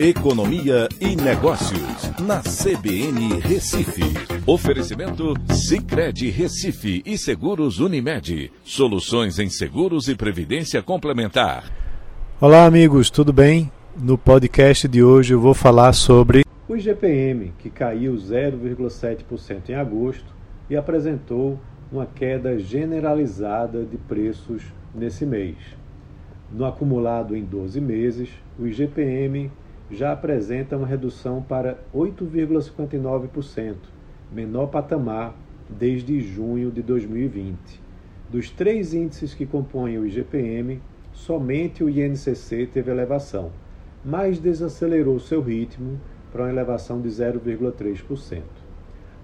Economia e Negócios, na CBN Recife. Oferecimento Cicred Recife e Seguros Unimed. Soluções em seguros e previdência complementar. Olá, amigos, tudo bem? No podcast de hoje eu vou falar sobre o IGPM, que caiu 0,7% em agosto e apresentou uma queda generalizada de preços nesse mês. No acumulado em 12 meses, o IGPM já apresenta uma redução para 8,59%, menor patamar desde junho de 2020. Dos três índices que compõem o IGPM, somente o INCC teve elevação, mas desacelerou seu ritmo para uma elevação de 0,3%.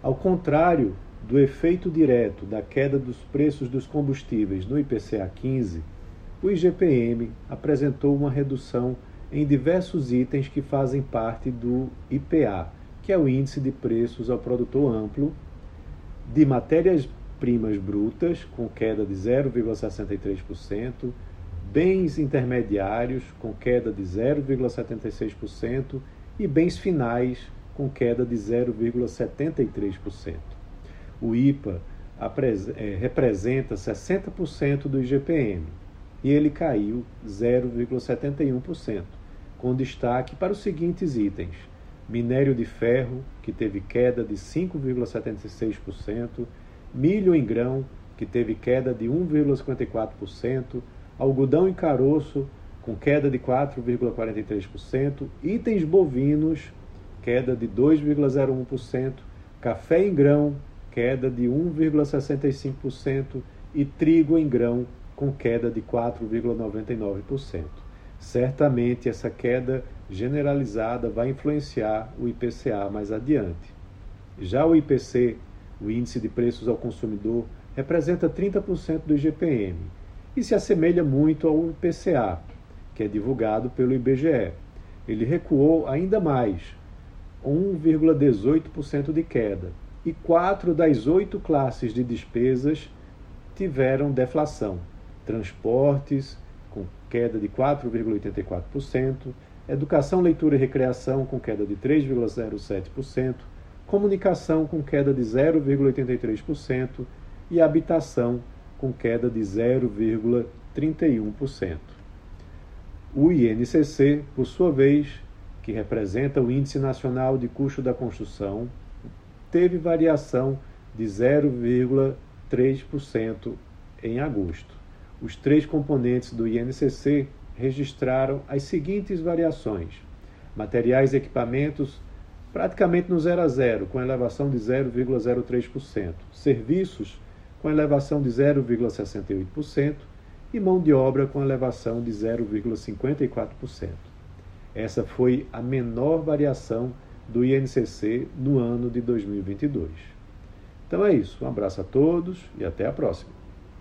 Ao contrário do efeito direto da queda dos preços dos combustíveis no IPCA 15, o IGPM apresentou uma redução em diversos itens que fazem parte do IPA, que é o Índice de Preços ao Produtor Amplo, de matérias-primas brutas, com queda de 0,63%, bens intermediários, com queda de 0,76%, e bens finais, com queda de 0,73%. O IPA é, representa 60% do IGPM e ele caiu 0,71% com destaque para os seguintes itens: minério de ferro, que teve queda de 5,76%, milho em grão, que teve queda de 1,54%, algodão em caroço, com queda de 4,43%, itens bovinos, queda de 2,01%, café em grão, queda de 1,65% e trigo em grão, com queda de 4,99%. Certamente essa queda generalizada vai influenciar o IPCA mais adiante. Já o IPC, o Índice de Preços ao Consumidor, representa 30% do IGPM e se assemelha muito ao IPCA, que é divulgado pelo IBGE. Ele recuou ainda mais, 1,18% de queda, e quatro das oito classes de despesas tiveram deflação: transportes, com queda de 4,84%, educação, leitura e recreação com queda de 3,07%, comunicação com queda de 0,83% e habitação com queda de 0,31%. O INCC, por sua vez, que representa o Índice Nacional de Custo da Construção, teve variação de 0,3% em agosto os três componentes do INCC registraram as seguintes variações: materiais e equipamentos praticamente no zero a zero, com elevação de 0,03%, serviços com elevação de 0,68% e mão de obra com elevação de 0,54%. Essa foi a menor variação do INCC no ano de 2022. Então é isso. Um abraço a todos e até a próxima.